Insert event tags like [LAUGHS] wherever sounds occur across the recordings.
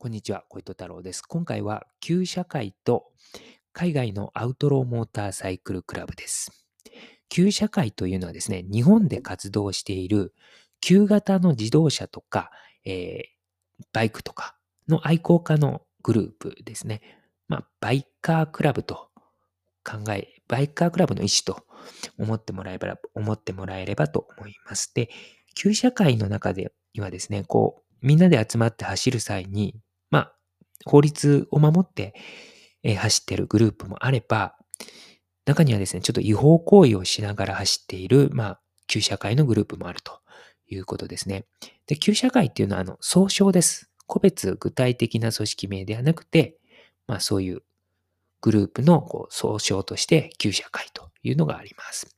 こんにちは、小糸太郎です。今回は旧社会と海外のアウトローモーターサイクルクラブです。旧社会というのはですね、日本で活動している旧型の自動車とか、えーバイクとかの愛好家のグループですね。まあ、バイカークラブと考え、バイカークラブの意思と思ってもらえれば、思ってもらえればと思います。で、旧社会の中ではですね、こう、みんなで集まって走る際に、法律を守って、え走ってるグループもあれば、中にはですね、ちょっと違法行為をしながら走っている、まあ、旧社会のグループもあるということですね。で、旧社会っていうのは、あの、総称です。個別具体的な組織名ではなくて、まあ、そういうグループのこう総称として旧社会というのがあります。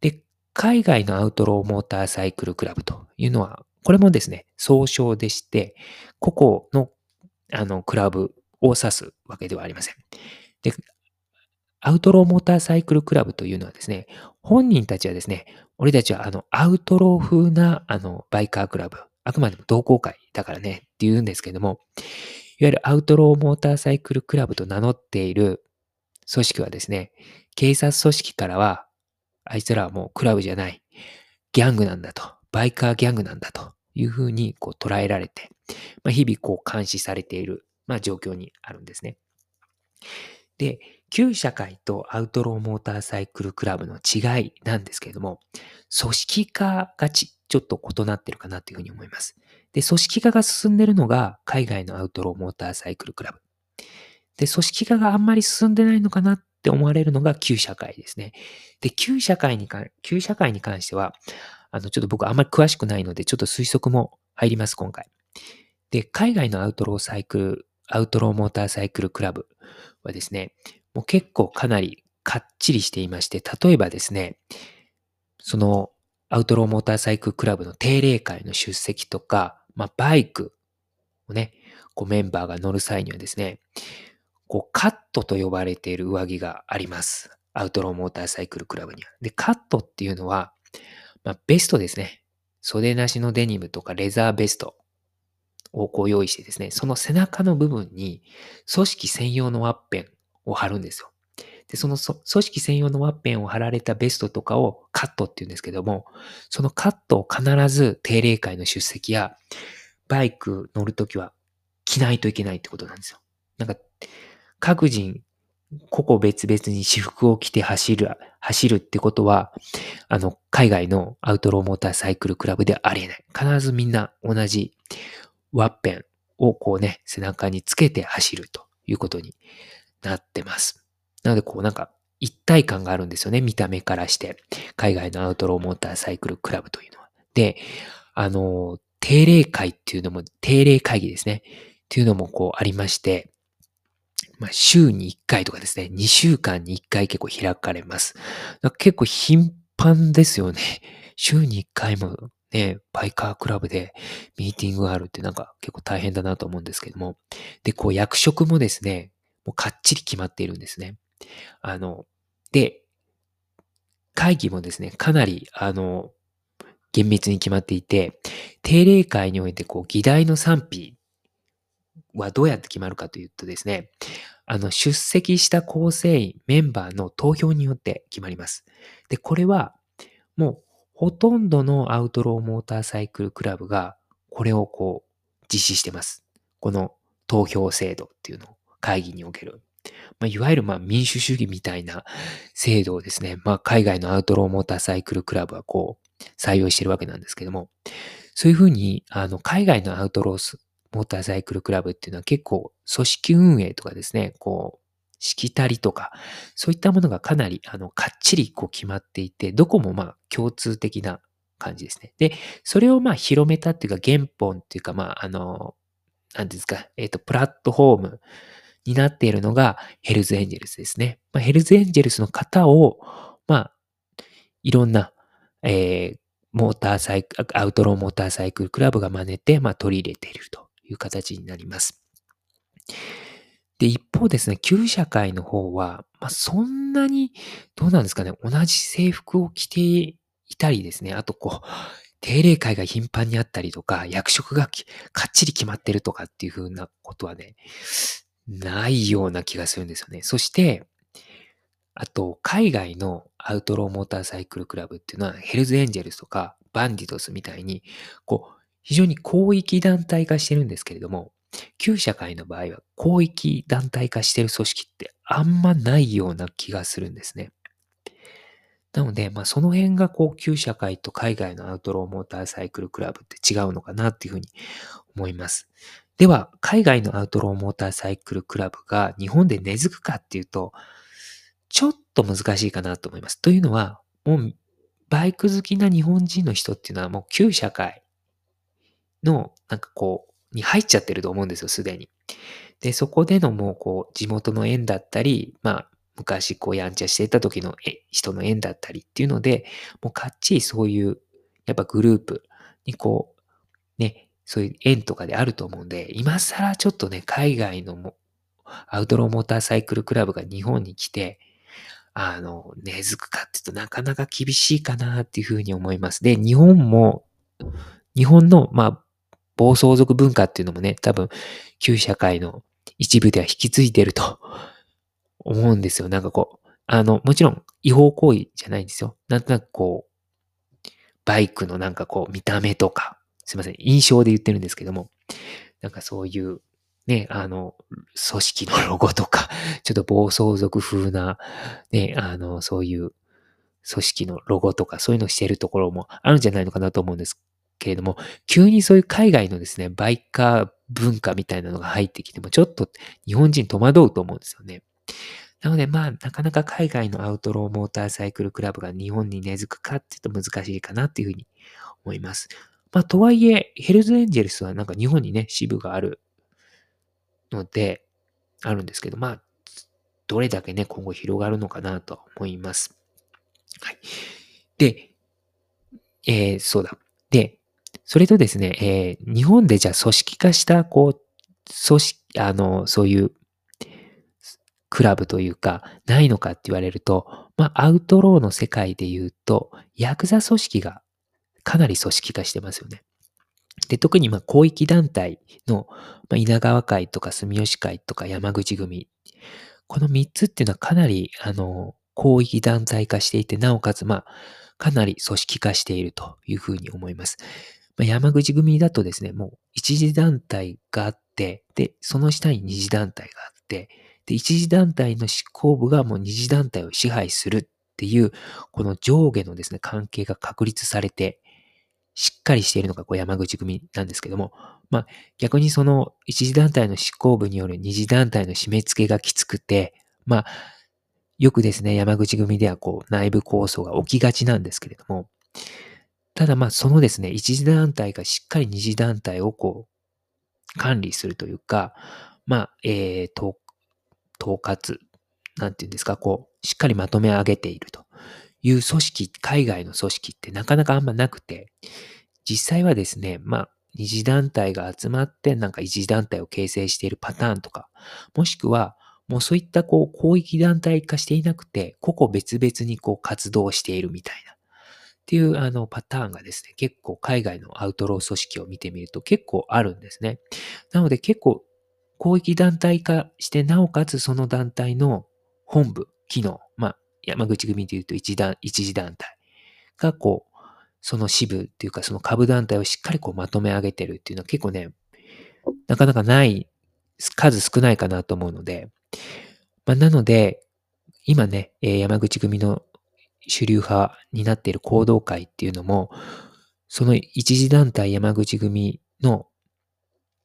で、海外のアウトローモーターサイクルクラブというのは、これもですね、総称でして、個々のあのクラブを指すわけではありません。で、アウトローモーターサイクルクラブというのはですね、本人たちはですね、俺たちはあのアウトロー風なあのバイカークラブ、あくまでも同好会だからねって言うんですけども、いわゆるアウトローモーターサイクルクラブと名乗っている組織はですね、警察組織からは、あいつらはもうクラブじゃない、ギャングなんだと、バイカーギャングなんだというふうにこう捉えられて、まあ、日々こう監視されている、まあ、状況にあるんですね。で、旧社会とアウトローモーターサイクルクラブの違いなんですけれども、組織化がちちょっと異なってるかなというふうに思います。で、組織化が進んでるのが海外のアウトローモーターサイクルクラブ。で、組織化があんまり進んでないのかなって思われるのが旧社会ですね。で、旧社会に関、旧社会に関しては、あの、ちょっと僕あんまり詳しくないので、ちょっと推測も入ります、今回。で、海外のアウトローサイクル、アウトローモーターサイクルクラブはですね、もう結構かなりかっちりしていまして、例えばですね、そのアウトローモーターサイクルクラブの定例会の出席とか、まあ、バイクをね、こうメンバーが乗る際にはですね、こうカットと呼ばれている上着があります。アウトローモーターサイクルクラブには。で、カットっていうのは、まあ、ベストですね。袖なしのデニムとかレザーベストをこう用意してですね、その背中の部分に組織専用のワッペンを貼るんですよ。で、その組織専用のワッペンを貼られたベストとかをカットって言うんですけども、そのカットを必ず定例会の出席やバイク乗るときは着ないといけないってことなんですよ。なんか、各人、個々別々に私服を着て走る、走るってことは、あの、海外のアウトローモーターサイクルクラブではありえない。必ずみんな同じワッペンをこうね、背中につけて走るということになってます。なので、こうなんか、一体感があるんですよね。見た目からして。海外のアウトローモーターサイクルクラブというのは。で、あの、定例会っていうのも、定例会議ですね。っていうのもこうありまして、まあ、週に1回とかですね、2週間に1回結構開かれます。結構頻繁ですよね。週に1回もね、バイカークラブでミーティングがあるってなんか結構大変だなと思うんですけども。で、こう役職もですね、もうかっちり決まっているんですね。あの、で、会議もですね、かなり、あの、厳密に決まっていて、定例会においてこう議題の賛否はどうやって決まるかというとですね、あの、出席した構成員、メンバーの投票によって決まります。で、これは、もう、ほとんどのアウトローモーターサイクルクラブが、これをこう、実施してます。この投票制度っていうのを会議における。まあ、いわゆるまあ民主主義みたいな制度をですね、まあ、海外のアウトローモーターサイクルクラブはこう、採用してるわけなんですけども、そういうふうに、あの、海外のアウトローモーターサイクルクラブっていうのは結構組織運営とかですね、こう、しきたりとか、そういったものがかなり、あの、かっちりこう決まっていて、どこもまあ共通的な感じですね。で、それをまあ広めたっていうか原本っていうか、まあ、あの、なんですか、えっ、と、プラットフォームになっているのがヘルズエンジェルスですね。まあ、ヘルズエンジェルスの方を、まあ、いろんな、えー、モーターサイクル、アウトローモーターサイクルクラブが真似て、まあ、取り入れているという形になります。で、一方ですね、旧社会の方は、まあ、そんなに、どうなんですかね、同じ制服を着ていたりですね、あとこう、定例会が頻繁にあったりとか、役職がかっちり決まってるとかっていう風なことはね、ないような気がするんですよね。そして、あと、海外のアウトローモーターサイクルクラブっていうのは、ヘルズエンジェルスとかバンディトスみたいに、こう、非常に広域団体化してるんですけれども、旧社会の場合は広域団体化してる組織ってあんまないような気がするんですね。なので、まあ、その辺がこう、旧社会と海外のアウトローモーターサイクルクラブって違うのかなっていうふうに思います。では、海外のアウトローモーターサイクルクラブが日本で根付くかっていうと、ちょっと難しいかなと思います。というのは、もう、バイク好きな日本人の人っていうのはもう旧社会の、なんかこう、に入っちゃってると思うんですよ、すでに。で、そこでのもうこう、地元の縁だったり、まあ、昔こうやんちゃしてた時の人の縁だったりっていうので、もうかっちりそういう、やっぱグループにこう、ね、そういう縁とかであると思うんで、今更ちょっとね、海外のもアウトローモーターサイクルクラブが日本に来て、あの、根付くかっていうとなかなか厳しいかなっていうふうに思います。で、日本も、日本の、まあ、暴走族文化っていうのもね、多分、旧社会の一部では引き継いでると [LAUGHS] 思うんですよ。なんかこう、あの、もちろん違法行為じゃないんですよ。なんとなくこう、バイクのなんかこう、見た目とか、すいません、印象で言ってるんですけども、なんかそういう、ね、あの、組織のロゴとか、[LAUGHS] ちょっと暴走族風な、ね、あの、そういう組織のロゴとか、そういうのをしてるところもあるんじゃないのかなと思うんですけれども、急にそういう海外のですね、バイカー文化みたいなのが入ってきても、ちょっと日本人戸惑うと思うんですよね。なので、まあ、なかなか海外のアウトローモーターサイクルクラブが日本に根付くかっていうと難しいかなっていうふうに思います。まあ、とはいえ、ヘルズエンジェルスはなんか日本にね、支部があるので、あるんですけど、まあ、どれだけね、今後広がるのかなと思います。はい。で、えー、そうだ。で、それとですね、えー、日本でじゃあ組織化した、こう、組織、あの、そういうクラブというか、ないのかって言われると、まあ、アウトローの世界で言うと、ヤクザ組織がかなり組織化してますよね。で、特にまあ広域団体の、まあ、稲川会とか住吉会とか山口組、この3つっていうのはかなり、あの、広域団体化していて、なおかつ、まあ、かなり組織化しているというふうに思います。まあ、山口組だとですね、もう一次団体があって、で、その下に二次団体があって、で、一次団体の執行部がもう二次団体を支配するっていう、この上下のですね、関係が確立されて、しっかりしているのがこう山口組なんですけども、まあ逆にその一次団体の執行部による二次団体の締め付けがきつくて、まあよくですね、山口組ではこう内部構想が起きがちなんですけれども、ただまあそのですね、一次団体がしっかり二次団体をこう管理するというか、まあ、えー、統括、なんていうんですか、こう、しっかりまとめ上げているという組織、海外の組織ってなかなかあんまなくて、実際はですね、まあ、二次団体が集まってなんか一次団体を形成しているパターンとか、もしくは、もうそういったこう広域団体化していなくて、個々別々にこう活動しているみたいな。っていうあのパターンがですね、結構海外のアウトロー組織を見てみると結構あるんですね。なので結構広域団体化して、なおかつその団体の本部、機能、まあ、山口組でいうと一団、一次団体がこう、その支部っていうかその株団体をしっかりこうまとめ上げてるっていうのは結構ね、なかなかない、数少ないかなと思うので、まあ、なので、今ね、山口組の主流派になっている行動会っていうのも、その一次団体山口組の、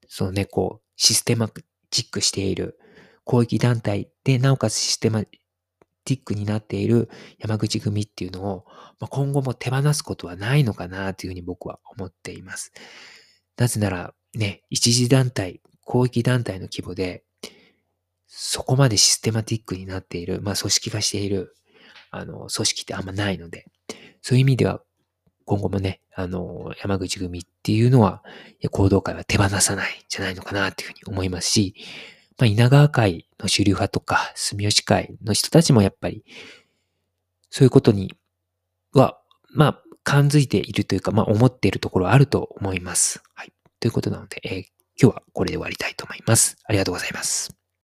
そのね、こう、システマチックしている広域団体で、なおかつシステマティックになっている山口組っていうのを、ま今後も手放すことはないのかなというふうに僕は思っています。なぜなら、ね、一次団体、広域団体の規模で、そこまでシステマティックになっている、まあ組織化している、あの、組織ってあんまないので、そういう意味では、今後もね、あの、山口組っていうのは、行動会は手放さないんじゃないのかなっていうふうに思いますし、まあ、稲川会の主流派とか、住吉会の人たちもやっぱり、そういうことには、まあ、感づいているというか、まあ、思っているところはあると思います。はい。ということなので、えー、今日はこれで終わりたいと思います。ありがとうございます。